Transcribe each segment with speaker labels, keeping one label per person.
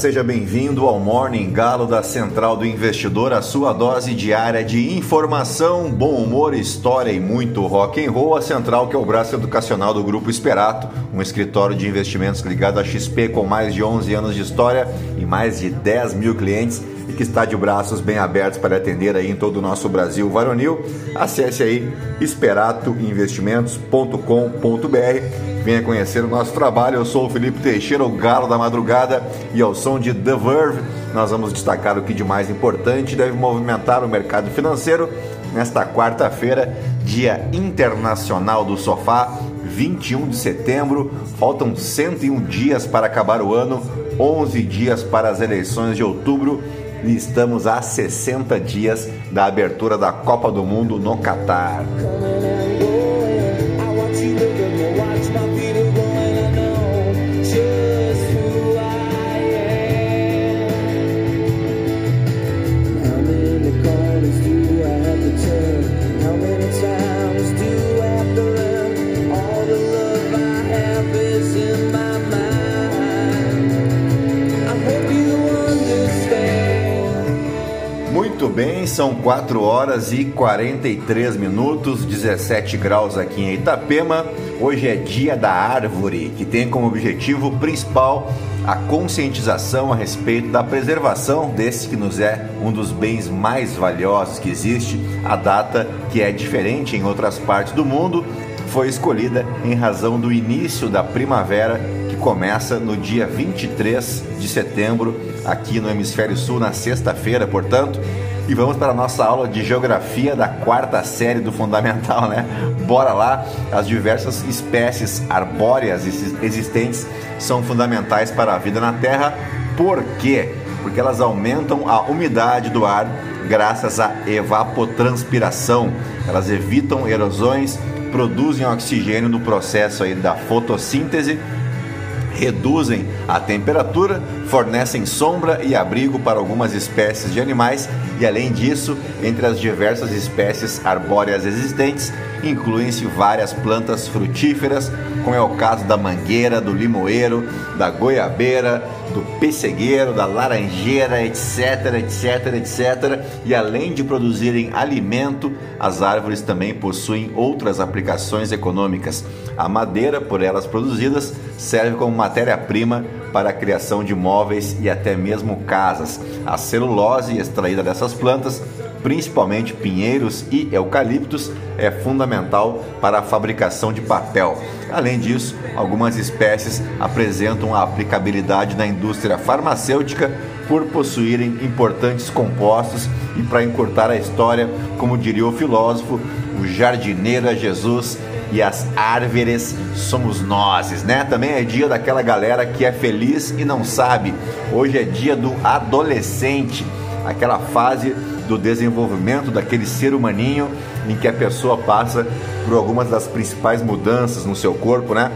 Speaker 1: seja bem-vindo ao Morning Galo da Central do Investidor, a sua dose diária de informação, bom humor, história e muito rock and roll. A Central, que é o braço educacional do Grupo Esperato, um escritório de investimentos ligado à XP com mais de 11 anos de história e mais de 10 mil clientes e que está de braços bem abertos para atender aí em todo o nosso Brasil varonil. Acesse aí esperatoinvestimentos.com.br. Venha conhecer o nosso trabalho. Eu sou o Felipe Teixeira, o galo da madrugada, e ao som de The Verve, nós vamos destacar o que de mais importante deve movimentar o mercado financeiro nesta quarta-feira, Dia Internacional do Sofá, 21 de setembro. Faltam 101 dias para acabar o ano, 11 dias para as eleições de outubro e estamos a 60 dias da abertura da Copa do Mundo no Catar. Muito bem, são 4 horas e 43 minutos, 17 graus aqui em Itapema. Hoje é dia da árvore, que tem como objetivo principal a conscientização a respeito da preservação desse que nos é um dos bens mais valiosos que existe. A data que é diferente em outras partes do mundo foi escolhida em razão do início da primavera que começa no dia 23 de setembro aqui no hemisfério sul na sexta-feira, portanto, e vamos para a nossa aula de geografia da quarta série do Fundamental, né? Bora lá! As diversas espécies arbóreas existentes são fundamentais para a vida na Terra. Por quê? Porque elas aumentam a umidade do ar graças à evapotranspiração. Elas evitam erosões, produzem oxigênio no processo aí da fotossíntese reduzem a temperatura, fornecem sombra e abrigo para algumas espécies de animais e, além disso, entre as diversas espécies arbóreas existentes, incluem-se várias plantas frutíferas, como é o caso da mangueira, do limoeiro, da goiabeira, do pessegueiro, da laranjeira, etc, etc, etc. E além de produzirem alimento, as árvores também possuem outras aplicações econômicas. A madeira, por elas produzidas, serve como matéria-prima para a criação de móveis e até mesmo casas. A celulose extraída dessas plantas principalmente pinheiros e eucaliptos, é fundamental para a fabricação de papel. Além disso, algumas espécies apresentam a aplicabilidade na indústria farmacêutica por possuírem importantes compostos e para encurtar a história, como diria o filósofo, o jardineiro é Jesus e as árvores somos nós, né? Também é dia daquela galera que é feliz e não sabe. Hoje é dia do adolescente, aquela fase do desenvolvimento daquele ser humaninho em que a pessoa passa por algumas das principais mudanças no seu corpo, né?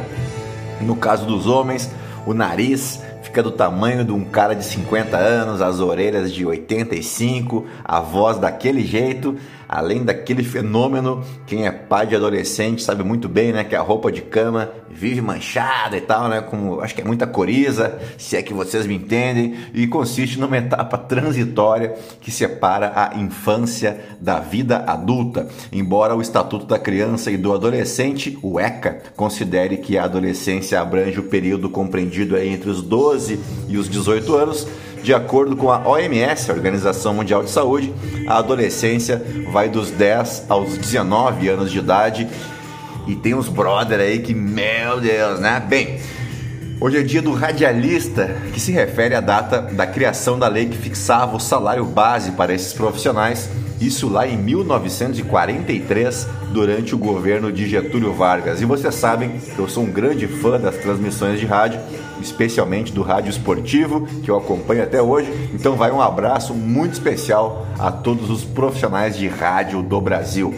Speaker 1: No caso dos homens, o nariz fica do tamanho de um cara de 50 anos, as orelhas de 85, a voz daquele jeito além daquele fenômeno, quem é pai de adolescente sabe muito bem, né, que a roupa de cama vive manchada e tal, né, como acho que é muita coriza, se é que vocês me entendem, e consiste numa etapa transitória que separa a infância da vida adulta. Embora o Estatuto da Criança e do Adolescente, o ECA, considere que a adolescência abrange o período compreendido entre os 12 e os 18 anos, de acordo com a OMS, a Organização Mundial de Saúde, a adolescência vai dos 10 aos 19 anos de idade. E tem uns brother aí que, meu Deus, né? Bem, Hoje é dia do radialista, que se refere à data da criação da lei que fixava o salário base para esses profissionais, isso lá em 1943, durante o governo de Getúlio Vargas. E vocês sabem que eu sou um grande fã das transmissões de rádio especialmente do rádio esportivo, que eu acompanho até hoje. Então vai um abraço muito especial a todos os profissionais de rádio do Brasil.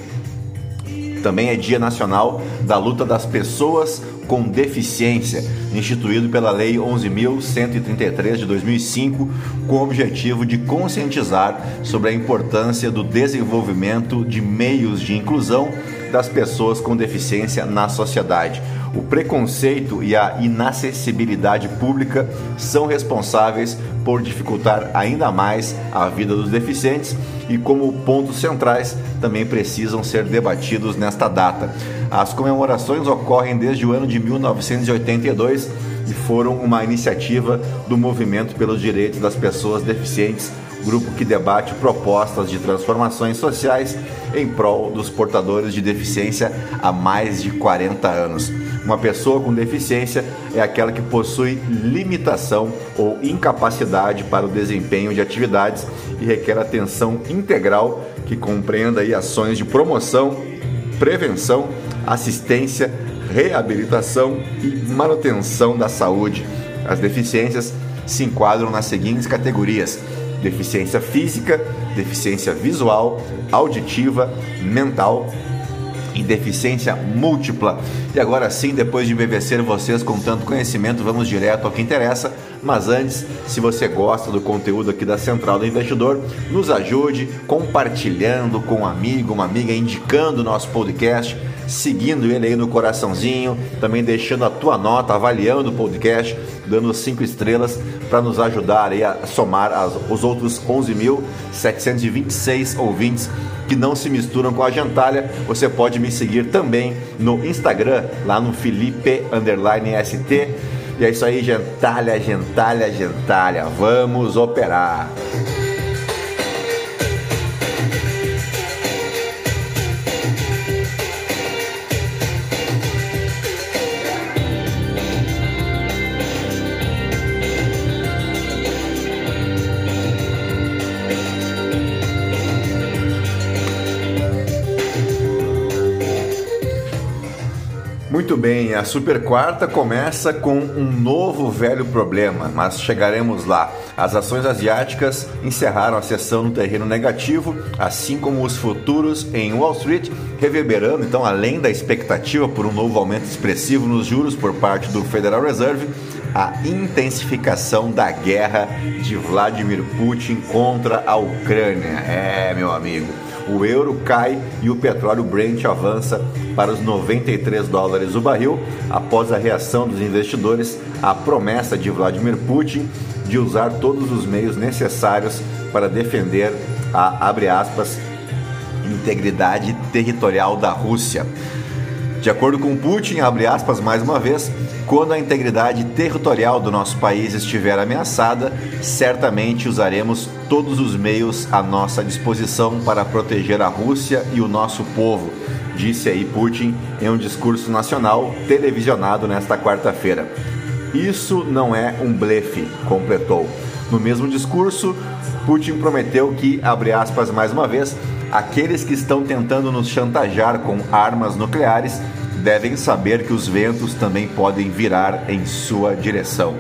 Speaker 1: Também é Dia Nacional da Luta das Pessoas com Deficiência, instituído pela Lei 11.133 de 2005, com o objetivo de conscientizar sobre a importância do desenvolvimento de meios de inclusão das pessoas com deficiência na sociedade. O preconceito e a inacessibilidade pública são responsáveis por dificultar ainda mais a vida dos deficientes e, como pontos centrais, também precisam ser debatidos nesta data. As comemorações ocorrem desde o ano de 1982 e foram uma iniciativa do Movimento pelos Direitos das Pessoas Deficientes grupo que debate propostas de transformações sociais em prol dos portadores de deficiência há mais de 40 anos. Uma pessoa com deficiência é aquela que possui limitação ou incapacidade para o desempenho de atividades e requer atenção integral que compreenda aí ações de promoção, prevenção, assistência, reabilitação e manutenção da saúde. As deficiências se enquadram nas seguintes categorias: deficiência física, deficiência visual, auditiva, mental e deficiência múltipla. E agora sim, depois de embevecer vocês com tanto conhecimento, vamos direto ao que interessa. Mas antes, se você gosta do conteúdo aqui da Central do Investidor, nos ajude compartilhando com um amigo, uma amiga, indicando o nosso podcast seguindo ele aí no coraçãozinho, também deixando a tua nota, avaliando o podcast, dando cinco estrelas para nos ajudar aí a somar as, os outros 11.726 ouvintes que não se misturam com a gentalha. Você pode me seguir também no Instagram, lá no Felipe ST. E é isso aí, gentalha, gentalha, gentalha. Vamos operar. Muito bem, a Super Quarta começa com um novo velho problema, mas chegaremos lá. As ações asiáticas encerraram a sessão no terreno negativo, assim como os futuros em Wall Street, reverberando então além da expectativa por um novo aumento expressivo nos juros por parte do Federal Reserve, a intensificação da guerra de Vladimir Putin contra a Ucrânia. É, meu amigo o euro cai e o petróleo Brent avança para os 93 dólares o barril após a reação dos investidores à promessa de Vladimir Putin de usar todos os meios necessários para defender a aspas integridade territorial da Rússia. De acordo com Putin, aspas mais uma vez, quando a integridade territorial do nosso país estiver ameaçada, certamente usaremos todos os meios à nossa disposição para proteger a Rússia e o nosso povo, disse aí Putin em um discurso nacional televisionado nesta quarta-feira. Isso não é um blefe, completou. No mesmo discurso, Putin prometeu que, abre aspas mais uma vez, aqueles que estão tentando nos chantagear com armas nucleares devem saber que os ventos também podem virar em sua direção.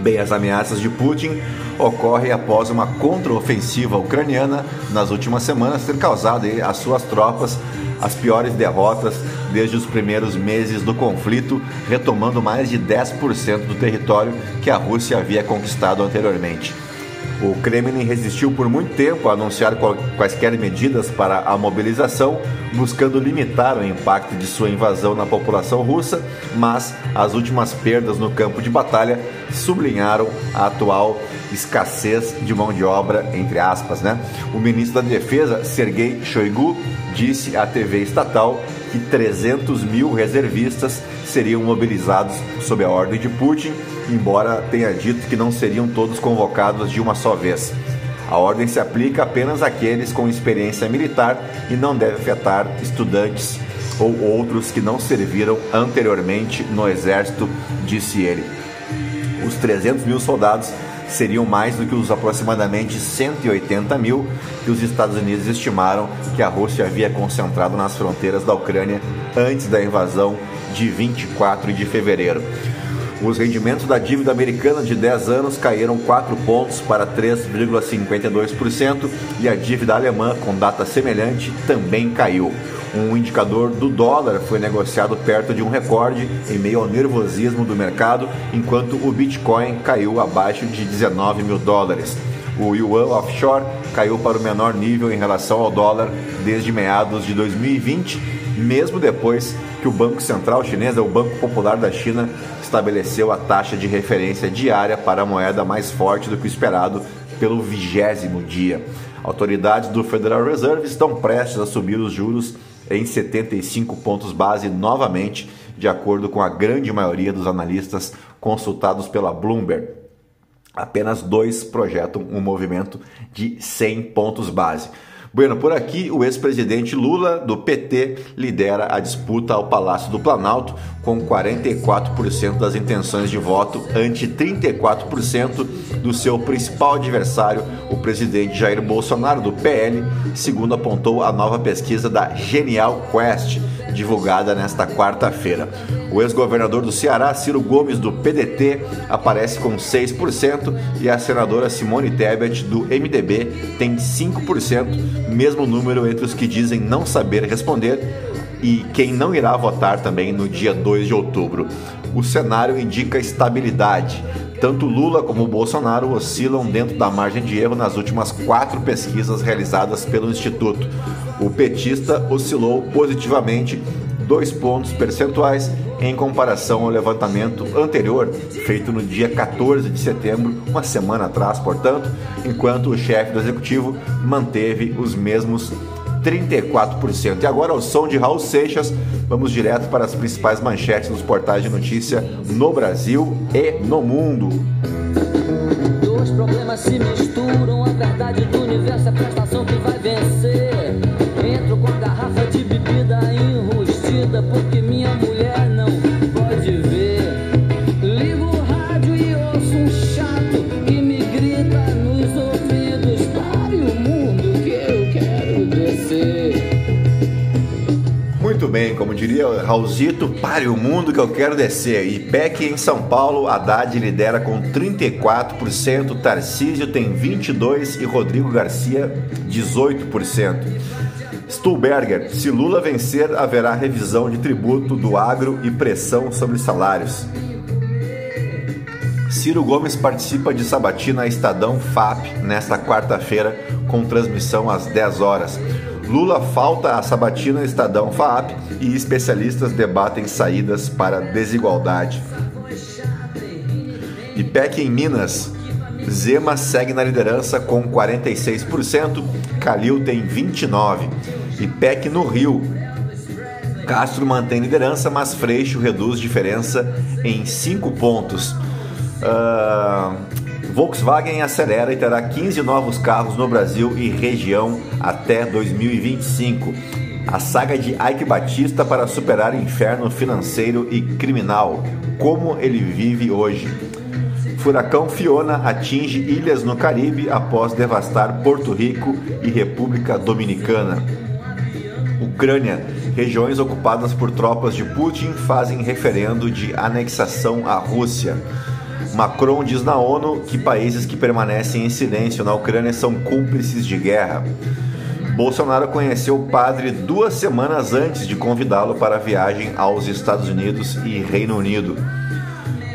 Speaker 1: Bem, as ameaças de Putin ocorrem após uma contraofensiva ucraniana nas últimas semanas ter causado às suas tropas as piores derrotas desde os primeiros meses do conflito, retomando mais de 10% do território que a Rússia havia conquistado anteriormente. O Kremlin resistiu por muito tempo a anunciar quaisquer medidas para a mobilização, buscando limitar o impacto de sua invasão na população russa, mas as últimas perdas no campo de batalha sublinharam a atual escassez de mão de obra, entre aspas. Né? O ministro da Defesa, Sergei Shoigu, disse à TV estatal que 300 mil reservistas seriam mobilizados sob a ordem de Putin embora tenha dito que não seriam todos convocados de uma só vez. A ordem se aplica apenas àqueles com experiência militar e não deve afetar estudantes ou outros que não serviram anteriormente no exército, disse ele. Os 300 mil soldados seriam mais do que os aproximadamente 180 mil que os Estados Unidos estimaram que a Rússia havia concentrado nas fronteiras da Ucrânia antes da invasão de 24 de fevereiro. Os rendimentos da dívida americana de 10 anos caíram 4 pontos para 3,52% e a dívida alemã, com data semelhante, também caiu. Um indicador do dólar foi negociado perto de um recorde em meio ao nervosismo do mercado, enquanto o Bitcoin caiu abaixo de 19 mil dólares. O yuan offshore caiu para o menor nível em relação ao dólar desde meados de 2020 mesmo depois que o Banco Central Chinês, o Banco Popular da China, estabeleceu a taxa de referência diária para a moeda mais forte do que o esperado pelo vigésimo dia. Autoridades do Federal Reserve estão prestes a subir os juros em 75 pontos base novamente, de acordo com a grande maioria dos analistas consultados pela Bloomberg. Apenas dois projetam um movimento de 100 pontos base. Bueno, por aqui o ex-presidente Lula do PT lidera a disputa ao Palácio do Planalto com 44% das intenções de voto ante 34% do seu principal adversário, o presidente Jair Bolsonaro do PL, segundo apontou a nova pesquisa da Genial Quest, divulgada nesta quarta-feira. O ex-governador do Ceará, Ciro Gomes, do PDT, aparece com 6% e a senadora Simone Tebet, do MDB, tem 5%, mesmo número entre os que dizem não saber responder e quem não irá votar também no dia 2 de outubro. O cenário indica estabilidade. Tanto Lula como Bolsonaro oscilam dentro da margem de erro nas últimas quatro pesquisas realizadas pelo Instituto. O petista oscilou positivamente dois pontos percentuais em comparação ao levantamento anterior, feito no dia 14 de setembro, uma semana atrás, portanto, enquanto o chefe do executivo manteve os mesmos 34%. E agora, ao som de Raul Seixas, vamos direto para as principais manchetes dos portais de notícia no Brasil e no mundo. Dois problemas se misturam, a verdade do universo é enrustida porque minha mulher não pode ver. Ligo o rádio e ouço um chato que me grita nos ouvidos: pare o mundo que eu quero descer. Muito bem, como diria Raulzito, pare o mundo que eu quero descer. E PEC em São Paulo, Haddad lidera com 34%, Tarcísio tem 22% e Rodrigo Garcia 18%. Stuhlberger, se Lula vencer, haverá revisão de tributo do agro e pressão sobre salários. Ciro Gomes participa de sabatina Estadão FAP nesta quarta-feira, com transmissão às 10 horas. Lula falta a sabatina Estadão FAP e especialistas debatem saídas para desigualdade. IPEC em Minas. Zema segue na liderança com 46%, Calil tem 29%. IPEC no Rio. Castro mantém liderança, mas Freixo reduz diferença em 5 pontos. Uh, Volkswagen acelera e terá 15 novos carros no Brasil e região até 2025. A saga de Ike Batista para superar inferno financeiro e criminal. Como ele vive hoje. Furacão Fiona atinge ilhas no Caribe após devastar Porto Rico e República Dominicana. Ucrânia. Regiões ocupadas por tropas de Putin fazem referendo de anexação à Rússia. Macron diz na ONU que países que permanecem em silêncio na Ucrânia são cúmplices de guerra. Bolsonaro conheceu o padre duas semanas antes de convidá-lo para a viagem aos Estados Unidos e Reino Unido.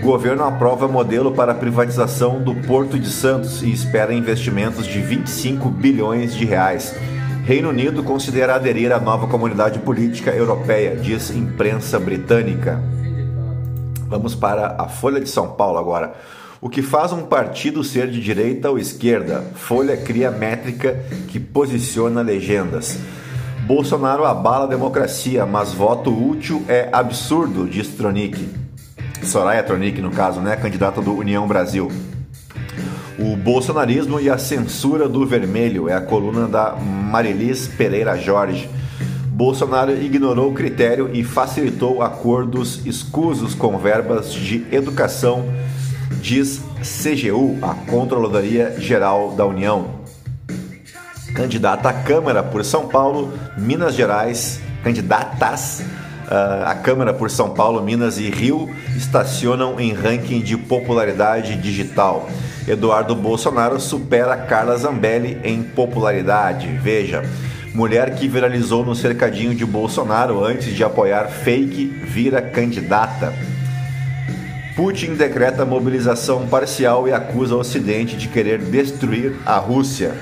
Speaker 1: Governo aprova modelo para a privatização do Porto de Santos e espera investimentos de 25 bilhões de reais. Reino Unido considera aderir à nova comunidade política europeia, diz imprensa britânica. Vamos para a Folha de São Paulo agora. O que faz um partido ser de direita ou esquerda? Folha cria métrica que posiciona legendas. Bolsonaro abala a democracia, mas voto útil é absurdo, diz Tronic. Soraya Tronic, no caso, né, candidata do União Brasil. O bolsonarismo e a censura do vermelho é a coluna da Marilis Pereira Jorge. Bolsonaro ignorou o critério e facilitou acordos escusos com verbas de educação, diz CGU, a Controladoria Geral da União. Candidata à Câmara por São Paulo, Minas Gerais, candidatas Uh, a Câmara por São Paulo, Minas e Rio estacionam em ranking de popularidade digital. Eduardo Bolsonaro supera Carla Zambelli em popularidade. Veja, mulher que viralizou no cercadinho de Bolsonaro antes de apoiar fake vira candidata. Putin decreta mobilização parcial e acusa o Ocidente de querer destruir a Rússia.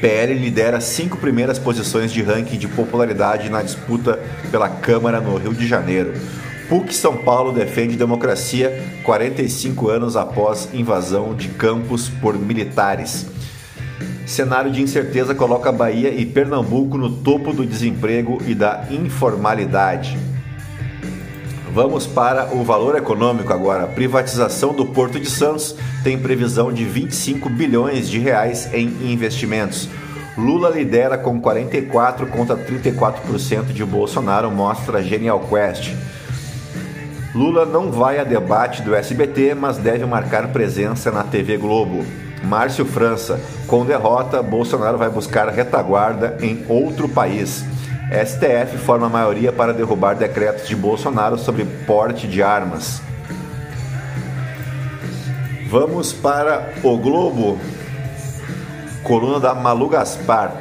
Speaker 1: PL lidera cinco primeiras posições de ranking de popularidade na disputa pela Câmara no Rio de Janeiro. PUC São Paulo defende democracia 45 anos após invasão de campos por militares. Cenário de incerteza coloca Bahia e Pernambuco no topo do desemprego e da informalidade. Vamos para o valor econômico agora. A privatização do Porto de Santos tem previsão de 25 bilhões de reais em investimentos. Lula lidera com 44 contra 34% de Bolsonaro, mostra Genial Quest. Lula não vai a debate do SBT, mas deve marcar presença na TV Globo. Márcio França, com derrota, Bolsonaro vai buscar retaguarda em outro país. STF forma maioria para derrubar decretos de Bolsonaro sobre porte de armas. Vamos para o Globo. Coluna da Malu Gaspar.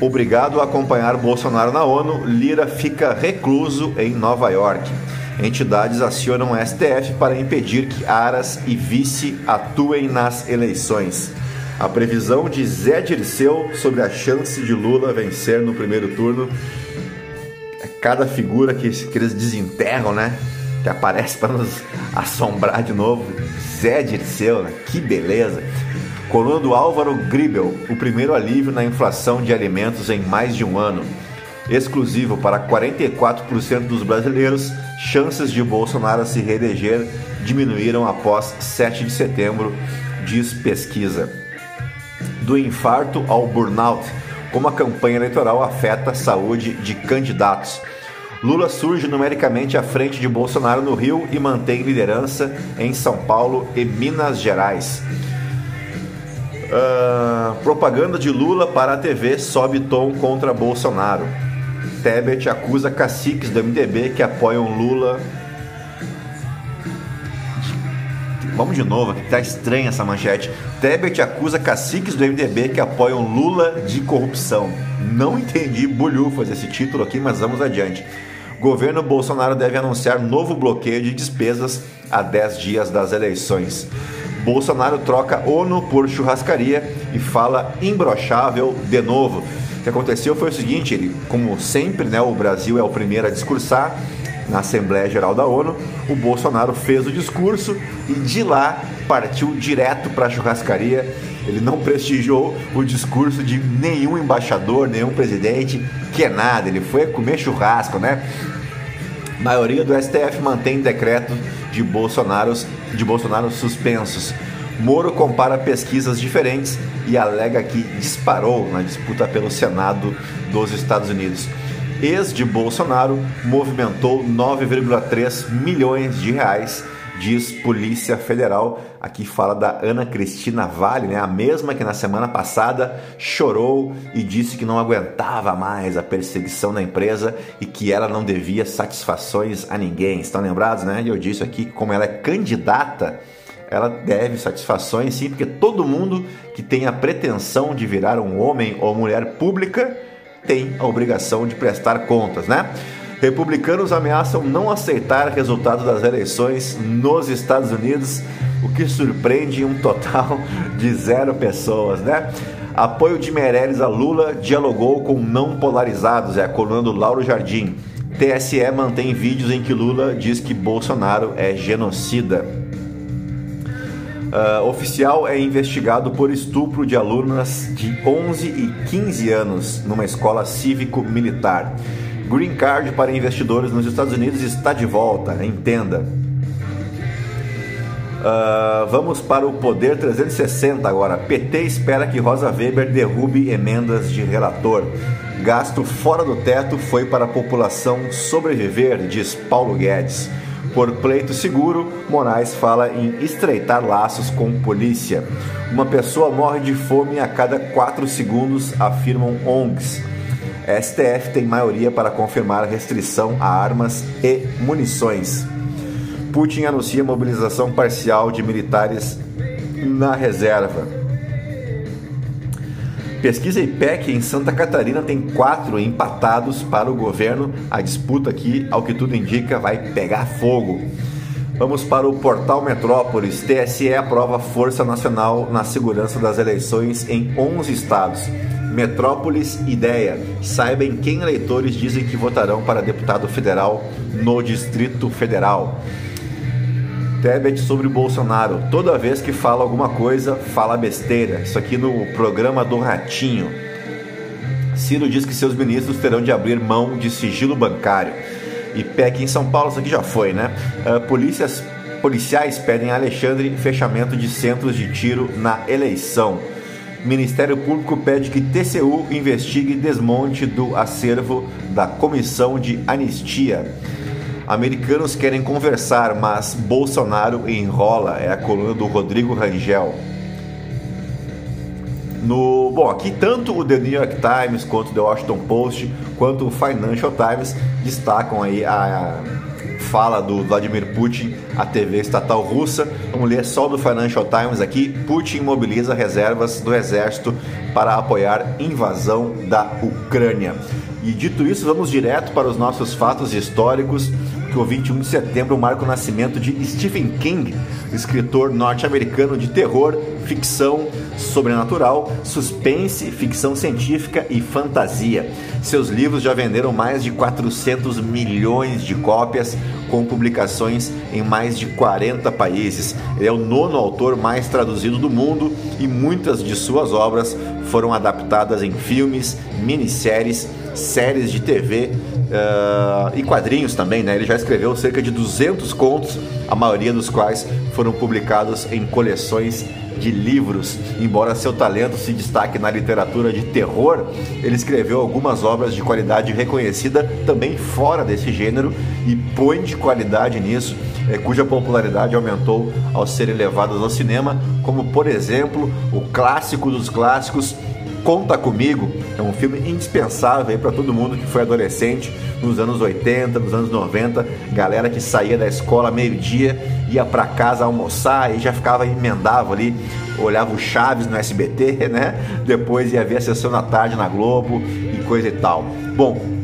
Speaker 1: Obrigado a acompanhar Bolsonaro na ONU, Lira fica recluso em Nova York. Entidades acionam o STF para impedir que Aras e vice atuem nas eleições. A previsão de Zé Dirceu sobre a chance de Lula vencer no primeiro turno. É cada figura que, que eles desenterram, né? Que aparece para nos assombrar de novo. Zé Dirceu, né? Que beleza! Coluna do Álvaro Gribel, o primeiro alívio na inflação de alimentos em mais de um ano. Exclusivo para 44% dos brasileiros, chances de Bolsonaro se reeleger diminuíram após 7 de setembro, diz pesquisa. Do infarto ao burnout, como a campanha eleitoral afeta a saúde de candidatos. Lula surge numericamente à frente de Bolsonaro no Rio e mantém liderança em São Paulo e Minas Gerais. Uh, propaganda de Lula para a TV sobe tom contra Bolsonaro. Tebet acusa caciques do MDB que apoiam Lula. Vamos de novo, que tá estranha essa manchete. Tebet acusa caciques do MDB que apoiam Lula de corrupção. Não entendi bolhufas esse título aqui, mas vamos adiante. Governo Bolsonaro deve anunciar novo bloqueio de despesas a 10 dias das eleições. Bolsonaro troca ONU por churrascaria e fala imbrochável de novo. O que aconteceu foi o seguinte, ele, como sempre, né, o Brasil é o primeiro a discursar na Assembleia Geral da ONU, o Bolsonaro fez o discurso e de lá partiu direto para a churrascaria. Ele não prestigiou o discurso de nenhum embaixador, nenhum presidente, que é nada, ele foi comer churrasco, né? Maioria do STF mantém decreto de Bolsonaro, de Bolsonaro suspensos. Moro compara pesquisas diferentes e alega que disparou na disputa pelo Senado dos Estados Unidos. Ex de Bolsonaro movimentou 9,3 milhões de reais diz Polícia Federal. Aqui fala da Ana Cristina Vale, né? a mesma que na semana passada chorou e disse que não aguentava mais a perseguição da empresa e que ela não devia satisfações a ninguém. Estão lembrados, né? Eu disse aqui que como ela é candidata, ela deve satisfações sim, porque todo mundo que tem a pretensão de virar um homem ou mulher pública tem a obrigação de prestar contas, né? Republicanos ameaçam não aceitar resultado das eleições nos Estados Unidos, o que surpreende um total de zero pessoas, né? Apoio de Meirelles a Lula dialogou com não polarizados, é a coluna do Lauro Jardim. TSE mantém vídeos em que Lula diz que Bolsonaro é genocida. Uh, oficial é investigado por estupro de alunas de 11 e 15 anos numa escola cívico-militar. Green Card para investidores nos Estados Unidos está de volta, entenda. Uh, vamos para o Poder 360 agora. PT espera que Rosa Weber derrube emendas de relator. Gasto fora do teto foi para a população sobreviver, diz Paulo Guedes. Por pleito seguro, Moraes fala em estreitar laços com polícia. Uma pessoa morre de fome a cada 4 segundos, afirmam ONGs. STF tem maioria para confirmar restrição a armas e munições. Putin anuncia mobilização parcial de militares na reserva. Pesquisa IPEC em Santa Catarina tem quatro empatados para o governo. A disputa aqui, ao que tudo indica, vai pegar fogo. Vamos para o portal Metrópolis. TSE aprova Força Nacional na segurança das eleições em 11 estados. Metrópolis Ideia. Saibam quem eleitores dizem que votarão para deputado federal no Distrito Federal. Tebet sobre Bolsonaro. Toda vez que fala alguma coisa, fala besteira. Isso aqui no programa do Ratinho. Ciro diz que seus ministros terão de abrir mão de sigilo bancário. E PEC em São Paulo, isso aqui já foi, né? Uh, polícias, policiais pedem a Alexandre fechamento de centros de tiro na eleição. Ministério Público pede que TCU investigue desmonte do acervo da Comissão de Anistia. Americanos querem conversar, mas Bolsonaro enrola. É a coluna do Rodrigo Rangel. No, bom, aqui tanto o The New York Times quanto o The Washington Post quanto o Financial Times destacam aí a, fala do Vladimir Putin à TV estatal russa. Vamos ler só do Financial Times aqui. Putin mobiliza reservas do exército para apoiar invasão da Ucrânia. E dito isso, vamos direto para os nossos fatos históricos que o 21 de setembro marca o nascimento de Stephen King, escritor norte-americano de terror, ficção sobrenatural, suspense, ficção científica e fantasia. Seus livros já venderam mais de 400 milhões de cópias, com publicações em mais de 40 países. Ele é o nono autor mais traduzido do mundo e muitas de suas obras foram adaptadas em filmes, minisséries, séries de TV uh, e quadrinhos também, né? Ele já escreveu cerca de 200 contos, a maioria dos quais foram publicados em coleções de livros. Embora seu talento se destaque na literatura de terror, ele escreveu algumas obras de qualidade reconhecida também fora desse gênero e põe de qualidade nisso, é, cuja popularidade aumentou ao serem levadas ao cinema, como por exemplo o clássico dos clássicos Conta Comigo é um filme indispensável para todo mundo que foi adolescente nos anos 80, nos anos 90, galera que saía da escola meio-dia, ia para casa almoçar e já ficava emendava ali, olhava o Chaves no SBT, né? Depois ia ver a sessão da tarde na Globo e coisa e tal. Bom,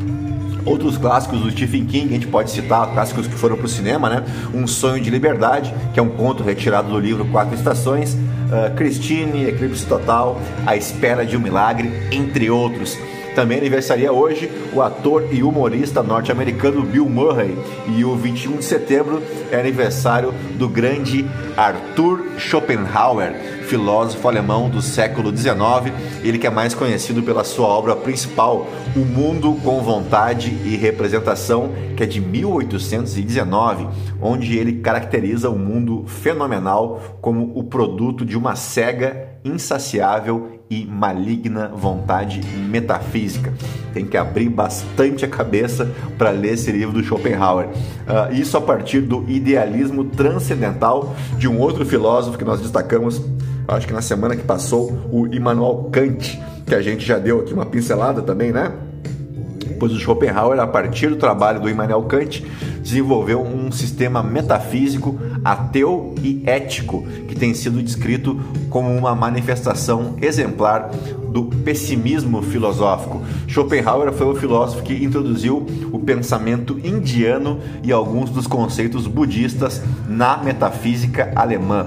Speaker 1: Outros clássicos do Stephen King, a gente pode citar clássicos que foram para o cinema, né? Um Sonho de Liberdade, que é um conto retirado do livro Quatro Estações, uh, Christine, Eclipse Total, A Espera de um Milagre, entre outros. Também aniversaria hoje o ator e humorista norte-americano Bill Murray. E o 21 de setembro é aniversário do grande Arthur Schopenhauer, filósofo alemão do século XIX. Ele que é mais conhecido pela sua obra principal, O Mundo com Vontade e Representação, que é de 1819, onde ele caracteriza o mundo fenomenal como o produto de uma cega, insaciável e maligna vontade metafísica. Tem que abrir bastante a cabeça para ler esse livro do Schopenhauer. Uh, isso a partir do idealismo transcendental de um outro filósofo que nós destacamos, acho que na semana que passou, o Immanuel Kant, que a gente já deu aqui uma pincelada também, né? Pois o Schopenhauer, a partir do trabalho do Immanuel Kant, desenvolveu um sistema metafísico, ateu e ético, que tem sido descrito como uma manifestação exemplar do pessimismo filosófico. Schopenhauer foi o filósofo que introduziu o pensamento indiano e alguns dos conceitos budistas na metafísica alemã.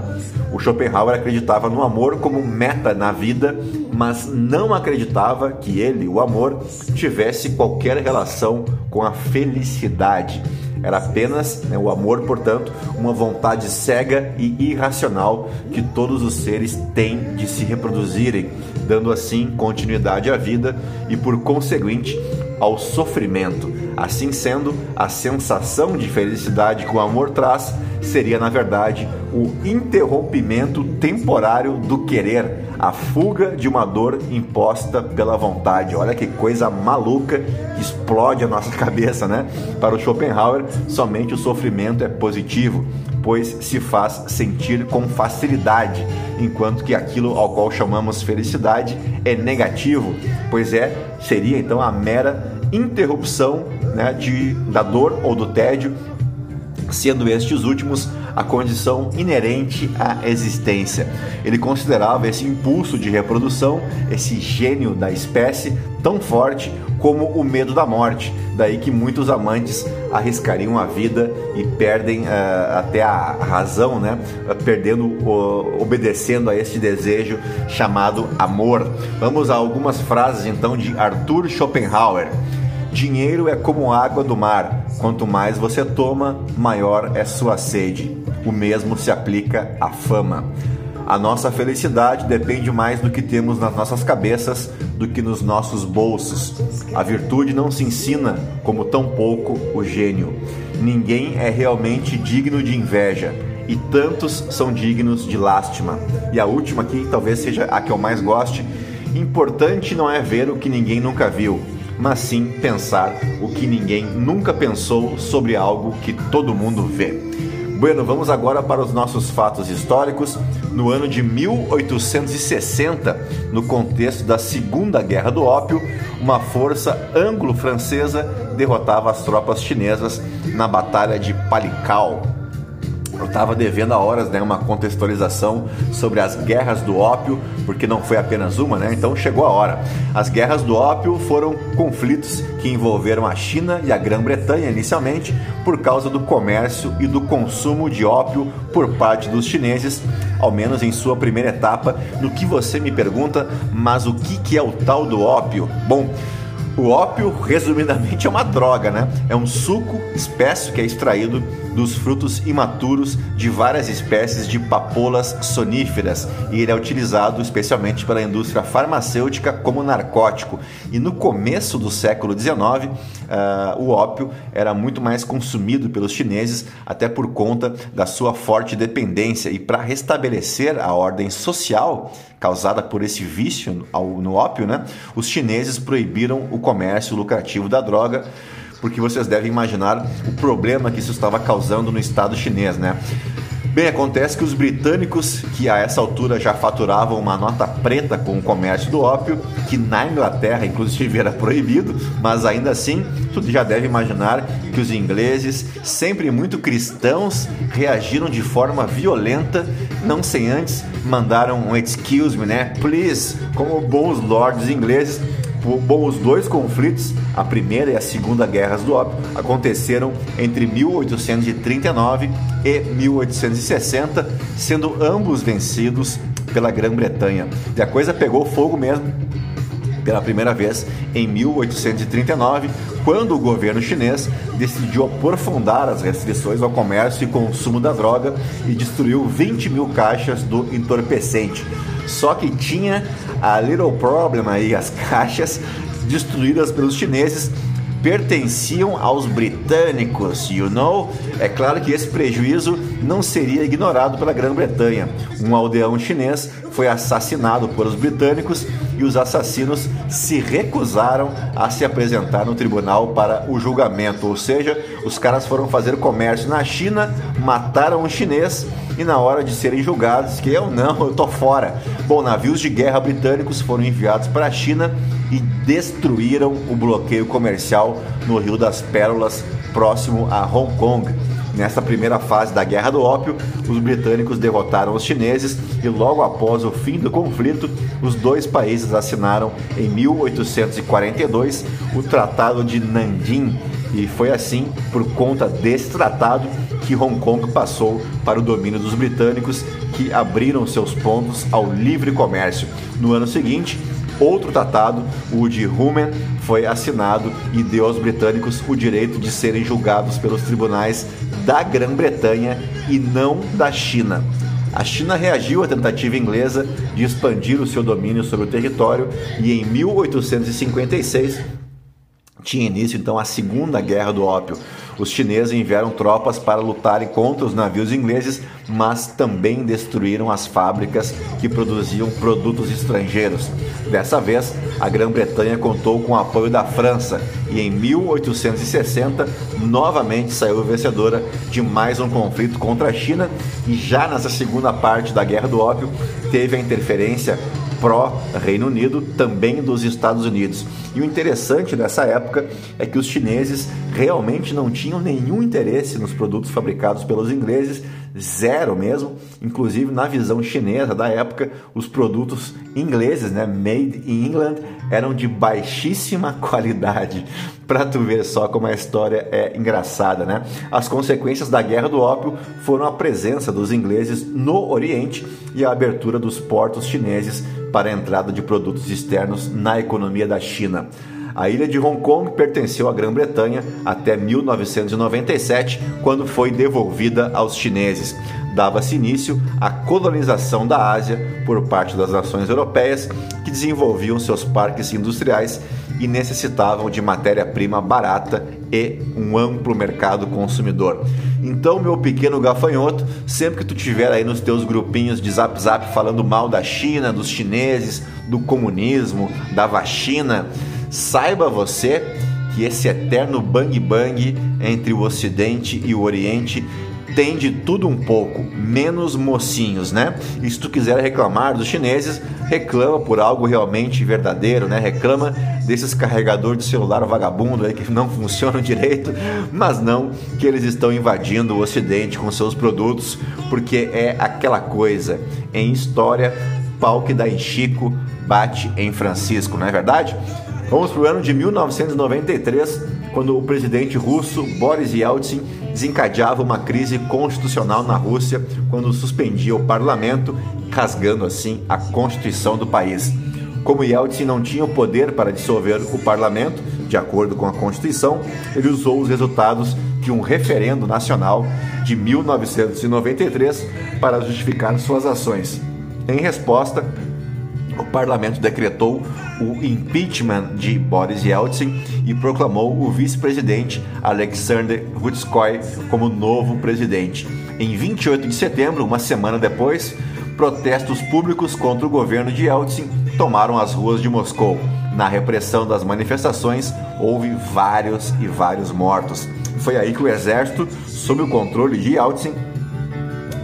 Speaker 1: O Schopenhauer acreditava no amor como meta na vida, mas não acreditava que ele, o amor, tivesse qualquer relação com a felicidade. Era apenas né, o amor, portanto, uma vontade cega e irracional que todos os seres têm de se reproduzirem, dando assim continuidade à vida e, por conseguinte, ao sofrimento. Assim sendo, a sensação de felicidade que o amor traz seria, na verdade, o interrompimento temporário do querer, a fuga de uma dor imposta pela vontade. Olha que coisa maluca que explode a nossa cabeça, né? Para o Schopenhauer, somente o sofrimento é positivo, pois se faz sentir com facilidade, enquanto que aquilo ao qual chamamos felicidade é negativo, pois é seria então a mera interrupção né, de, da dor ou do tédio sendo estes últimos a condição inerente à existência. Ele considerava esse impulso de reprodução, esse gênio da espécie, tão forte como o medo da morte. Daí que muitos amantes arriscariam a vida e perdem uh, até a razão, né? perdendo, uh, obedecendo a este desejo chamado amor. Vamos a algumas frases então de Arthur Schopenhauer. Dinheiro é como água do mar. Quanto mais você toma, maior é sua sede. O mesmo se aplica à fama. A nossa felicidade depende mais do que temos nas nossas cabeças do que nos nossos bolsos. A virtude não se ensina, como tampouco o gênio. Ninguém é realmente digno de inveja e tantos são dignos de lástima. E a última aqui, talvez seja a que eu mais goste. Importante não é ver o que ninguém nunca viu, mas sim pensar o que ninguém nunca pensou sobre algo que todo mundo vê. Bueno, vamos agora para os nossos fatos históricos. No ano de 1860, no contexto da Segunda Guerra do Ópio, uma força anglo-francesa derrotava as tropas chinesas na Batalha de Palikao, eu estava devendo a horas né, uma contextualização sobre as guerras do ópio, porque não foi apenas uma, né? Então chegou a hora. As guerras do ópio foram conflitos que envolveram a China e a Grã-Bretanha inicialmente por causa do comércio e do consumo de ópio por parte dos chineses, ao menos em sua primeira etapa. No que você me pergunta, mas o que, que é o tal do ópio? Bom, o ópio, resumidamente, é uma droga, né? É um suco espesso que é extraído dos frutos imaturos de várias espécies de papoulas soníferas e ele é utilizado especialmente pela indústria farmacêutica como narcótico. E no começo do século XIX, uh, o ópio era muito mais consumido pelos chineses, até por conta da sua forte dependência. E para restabelecer a ordem social causada por esse vício no ópio, né, os chineses proibiram o comércio lucrativo da droga, porque vocês devem imaginar o problema que isso estava causando no Estado chinês, né? Bem, acontece que os britânicos, que a essa altura já faturavam uma nota preta com o comércio do ópio, que na Inglaterra inclusive era proibido, mas ainda assim, tu já deve imaginar que os ingleses, sempre muito cristãos, reagiram de forma violenta, não sem antes mandaram um excuse me, né? Please, como bons lords ingleses, Bom, os dois conflitos, a primeira e a segunda guerras do ópio, aconteceram entre 1839 e 1860, sendo ambos vencidos pela Grã-Bretanha. E a coisa pegou fogo mesmo pela primeira vez em 1839, quando o governo chinês decidiu aprofundar as restrições ao comércio e consumo da droga e destruiu 20 mil caixas do entorpecente. Só que tinha a little problem aí, as caixas destruídas pelos chineses pertenciam aos britânicos, you know? É claro que esse prejuízo não seria ignorado pela Grã-Bretanha. Um aldeão chinês foi assassinado por os britânicos e os assassinos se recusaram a se apresentar no tribunal para o julgamento. Ou seja, os caras foram fazer comércio na China, mataram um chinês e na hora de serem julgados, que eu não, eu tô fora. Bom, navios de guerra britânicos foram enviados para a China e destruíram o bloqueio comercial no Rio das Pérolas, próximo a Hong Kong. Nessa primeira fase da Guerra do Ópio, os britânicos derrotaram os chineses e logo após o fim do conflito, os dois países assinaram em 1842 o Tratado de Nanjing, e foi assim, por conta desse tratado, que Hong Kong passou para o domínio dos britânicos, que abriram seus pontos ao livre comércio. No ano seguinte, outro tratado, o de Rumen, foi assinado e deu aos britânicos o direito de serem julgados pelos tribunais da Grã-Bretanha e não da China. A China reagiu à tentativa inglesa de expandir o seu domínio sobre o território e em 1856 tinha início então a Segunda Guerra do Ópio. Os chineses enviaram tropas para lutarem contra os navios ingleses, mas também destruíram as fábricas que produziam produtos estrangeiros. Dessa vez, a Grã-Bretanha contou com o apoio da França e em 1860 novamente saiu vencedora de mais um conflito contra a China e já nessa segunda parte da Guerra do Ópio teve a interferência pró-Reino Unido, também dos Estados Unidos. E o interessante dessa época é que os chineses realmente não tinham nenhum interesse nos produtos fabricados pelos ingleses, zero mesmo. Inclusive, na visão chinesa da época, os produtos ingleses, né, made in England, eram de baixíssima qualidade. Para tu ver só como a história é engraçada, né? As consequências da Guerra do Ópio foram a presença dos ingleses no Oriente e a abertura dos portos chineses para a entrada de produtos externos na economia da China. A ilha de Hong Kong pertenceu à Grã-Bretanha até 1997, quando foi devolvida aos chineses. Dava-se início à colonização da Ásia por parte das nações europeias, que desenvolviam seus parques industriais e necessitavam de matéria-prima barata e um amplo mercado consumidor. Então, meu pequeno gafanhoto, sempre que tu tiver aí nos teus grupinhos de zap zap falando mal da China, dos chineses, do comunismo, da vacina, Saiba você que esse eterno bang bang entre o Ocidente e o Oriente tem de tudo um pouco, menos mocinhos, né? E se tu quiser reclamar dos chineses, reclama por algo realmente verdadeiro, né? Reclama desses carregadores de celular vagabundo aí que não funcionam direito, mas não que eles estão invadindo o Ocidente com seus produtos, porque é aquela coisa. Em história, pau que dá em Chico bate em Francisco, não é verdade? Vamos para o ano de 1993, quando o presidente russo Boris Yeltsin desencadeava uma crise constitucional na Rússia quando suspendia o parlamento, rasgando assim a constituição do país. Como Yeltsin não tinha o poder para dissolver o parlamento, de acordo com a Constituição, ele usou os resultados de um referendo nacional de 1993 para justificar suas ações. Em resposta, o parlamento decretou o impeachment de Boris Yeltsin e proclamou o vice-presidente Alexander Rutskoy como novo presidente. Em 28 de setembro, uma semana depois, protestos públicos contra o governo de Yeltsin tomaram as ruas de Moscou. Na repressão das manifestações, houve vários e vários mortos. Foi aí que o exército, sob o controle de Yeltsin,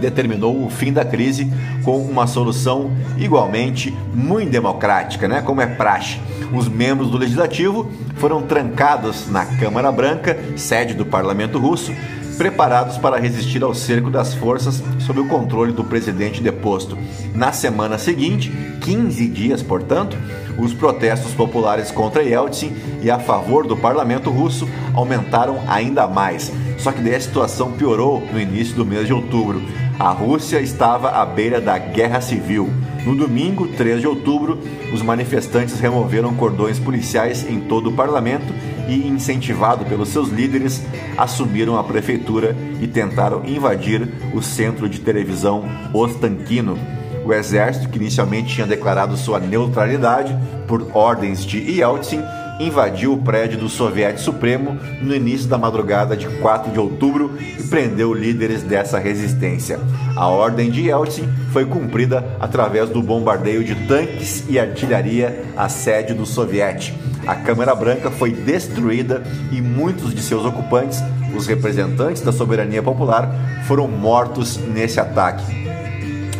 Speaker 1: determinou o fim da crise com uma solução igualmente muito democrática, né? como é praxe. Os membros do legislativo foram trancados na Câmara Branca, sede do parlamento russo, preparados para resistir ao cerco das forças sob o controle do presidente deposto. Na semana seguinte, 15 dias, portanto, os protestos populares contra Yeltsin e a favor do parlamento russo aumentaram ainda mais. Só que daí a situação piorou no início do mês de outubro. A Rússia estava à beira da guerra civil. No domingo, 3 de outubro, os manifestantes removeram cordões policiais em todo o parlamento e, incentivado pelos seus líderes, assumiram a prefeitura e tentaram invadir o centro de televisão Ostankino. O exército, que inicialmente tinha declarado sua neutralidade por ordens de Yeltsin, invadiu o prédio do Soviético Supremo no início da madrugada de 4 de outubro e prendeu líderes dessa resistência. A ordem de Yeltsin foi cumprida através do bombardeio de tanques e artilharia à sede do Soviético. A Câmara Branca foi destruída e muitos de seus ocupantes, os representantes da soberania popular, foram mortos nesse ataque.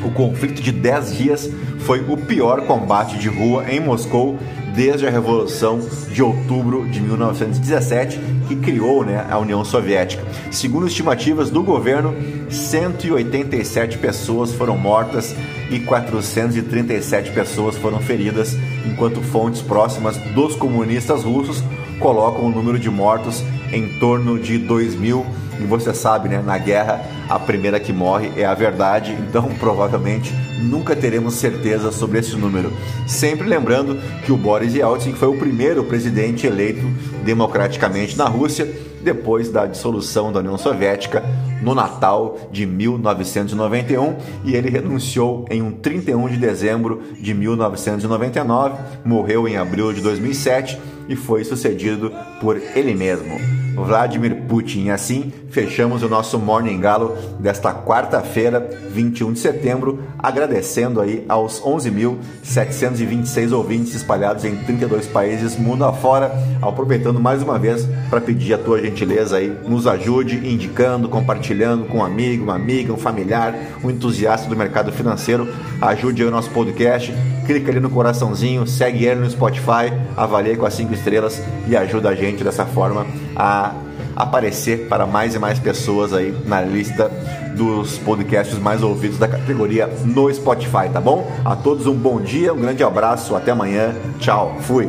Speaker 1: O conflito de 10 dias foi o pior combate de rua em Moscou desde a Revolução de Outubro de 1917, que criou né, a União Soviética. Segundo estimativas do governo, 187 pessoas foram mortas e 437 pessoas foram feridas, enquanto fontes próximas dos comunistas russos colocam o número de mortos em torno de 2 mil. E você sabe, né, na guerra a primeira que morre é a verdade, então provavelmente nunca teremos certeza sobre esse número. Sempre lembrando que o Boris Yeltsin foi o primeiro presidente eleito democraticamente na Rússia depois da dissolução da União Soviética no Natal de 1991 e ele renunciou em um 31 de dezembro de 1999, morreu em abril de 2007 e foi sucedido por ele mesmo. Vladimir Putin. Assim fechamos o nosso Morning Galo desta quarta-feira, 21 de setembro, agradecendo aí aos 11.726 ouvintes espalhados em 32 países mundo afora, aproveitando mais uma vez para pedir a tua gentileza aí, nos ajude indicando, compartilhando com um amigo, uma amiga, um familiar, um entusiasta do mercado financeiro, ajude aí o nosso podcast, clica ali no coraçãozinho, segue ele no Spotify, avalie com as 5 estrelas e ajuda a gente dessa forma a aparecer para mais e mais pessoas aí na lista dos podcasts mais ouvidos da categoria no Spotify, tá bom? A todos um bom dia, um grande abraço, até amanhã, tchau, fui!